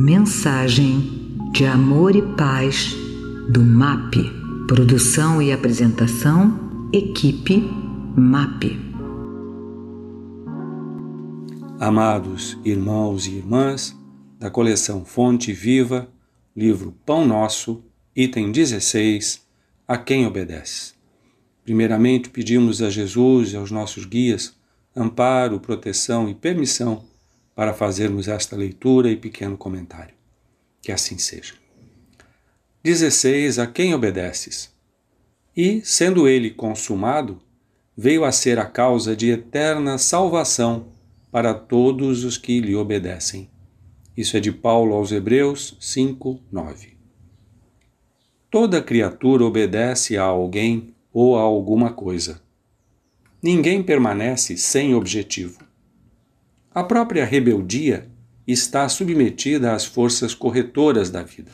Mensagem de Amor e Paz do MAP. Produção e apresentação, equipe MAP. Amados irmãos e irmãs da coleção Fonte Viva, livro Pão Nosso, item 16, a quem obedece. Primeiramente, pedimos a Jesus e aos nossos guias amparo, proteção e permissão para fazermos esta leitura e pequeno comentário. Que assim seja. 16. A quem obedeces? E, sendo ele consumado, veio a ser a causa de eterna salvação para todos os que lhe obedecem. Isso é de Paulo aos Hebreus 5, 9. Toda criatura obedece a alguém ou a alguma coisa. Ninguém permanece sem objetivo. A própria rebeldia está submetida às forças corretoras da vida.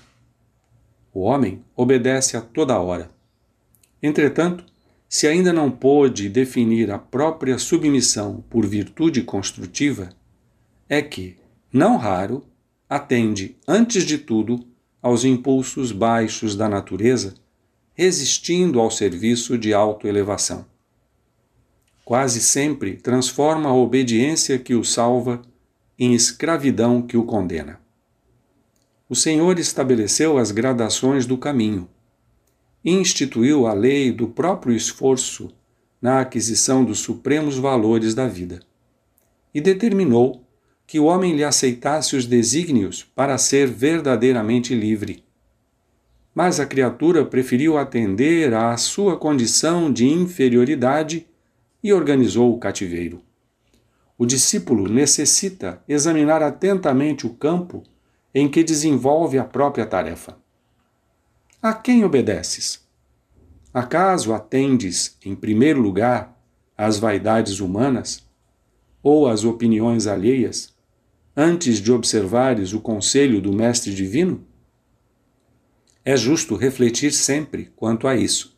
O homem obedece a toda hora. Entretanto, se ainda não pôde definir a própria submissão por virtude construtiva, é que, não raro, atende, antes de tudo, aos impulsos baixos da natureza, resistindo ao serviço de autoelevação quase sempre transforma a obediência que o salva em escravidão que o condena. O Senhor estabeleceu as gradações do caminho, instituiu a lei do próprio esforço na aquisição dos supremos valores da vida e determinou que o homem lhe aceitasse os desígnios para ser verdadeiramente livre. Mas a criatura preferiu atender à sua condição de inferioridade e organizou o cativeiro. O discípulo necessita examinar atentamente o campo em que desenvolve a própria tarefa. A quem obedeces? Acaso atendes, em primeiro lugar, às vaidades humanas ou às opiniões alheias, antes de observares o conselho do Mestre Divino? É justo refletir sempre quanto a isso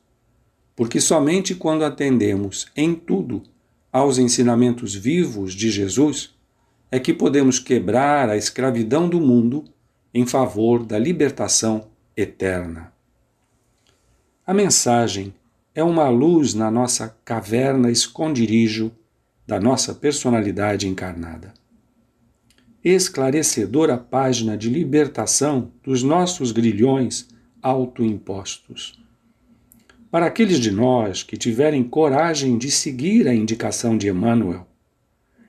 porque somente quando atendemos em tudo aos ensinamentos vivos de Jesus é que podemos quebrar a escravidão do mundo em favor da libertação eterna. A mensagem é uma luz na nossa caverna esconderijo da nossa personalidade encarnada. Esclarecedora página de libertação dos nossos grilhões autoimpostos para aqueles de nós que tiverem coragem de seguir a indicação de Emmanuel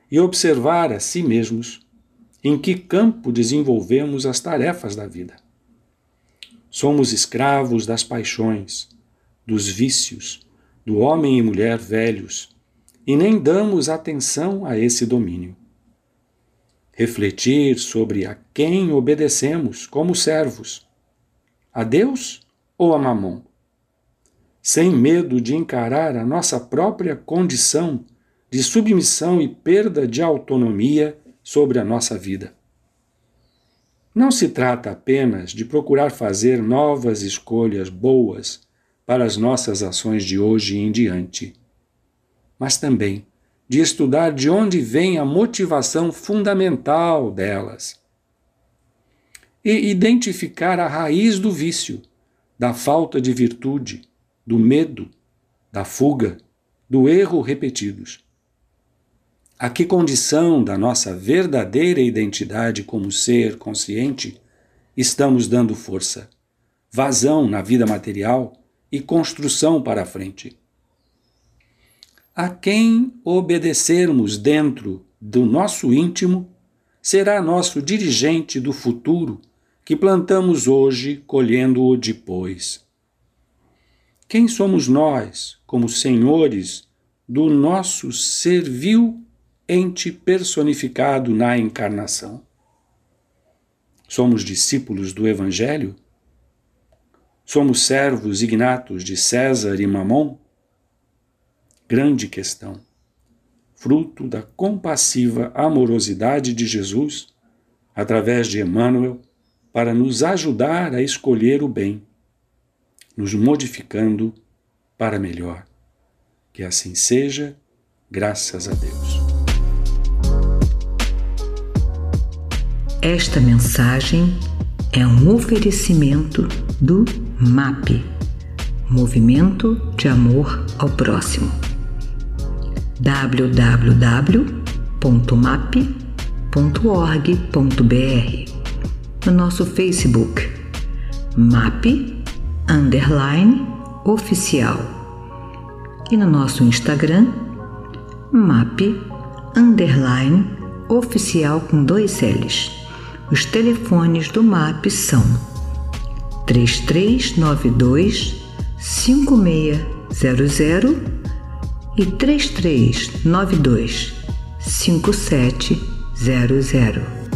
e observar a si mesmos em que campo desenvolvemos as tarefas da vida. Somos escravos das paixões, dos vícios, do homem e mulher velhos, e nem damos atenção a esse domínio. Refletir sobre a quem obedecemos como servos, a Deus ou a Mamon? Sem medo de encarar a nossa própria condição de submissão e perda de autonomia sobre a nossa vida. Não se trata apenas de procurar fazer novas escolhas boas para as nossas ações de hoje em diante, mas também de estudar de onde vem a motivação fundamental delas e identificar a raiz do vício, da falta de virtude, do medo, da fuga, do erro repetidos. A que condição da nossa verdadeira identidade como ser consciente estamos dando força, vazão na vida material e construção para a frente? A quem obedecermos dentro do nosso íntimo será nosso dirigente do futuro que plantamos hoje, colhendo-o depois. Quem somos nós, como senhores do nosso servil ente personificado na encarnação? Somos discípulos do Evangelho? Somos servos ignatos de César e Mamon? Grande questão, fruto da compassiva amorosidade de Jesus, através de Emmanuel, para nos ajudar a escolher o bem nos modificando para melhor. Que assim seja, graças a Deus. Esta mensagem é um oferecimento do MAP Movimento de Amor ao Próximo. www.map.org.br No nosso Facebook MAP Underline Oficial e no nosso Instagram MAP Underline Oficial com dois L's. Os telefones do MAP são 3392 5600 e 3392 5700.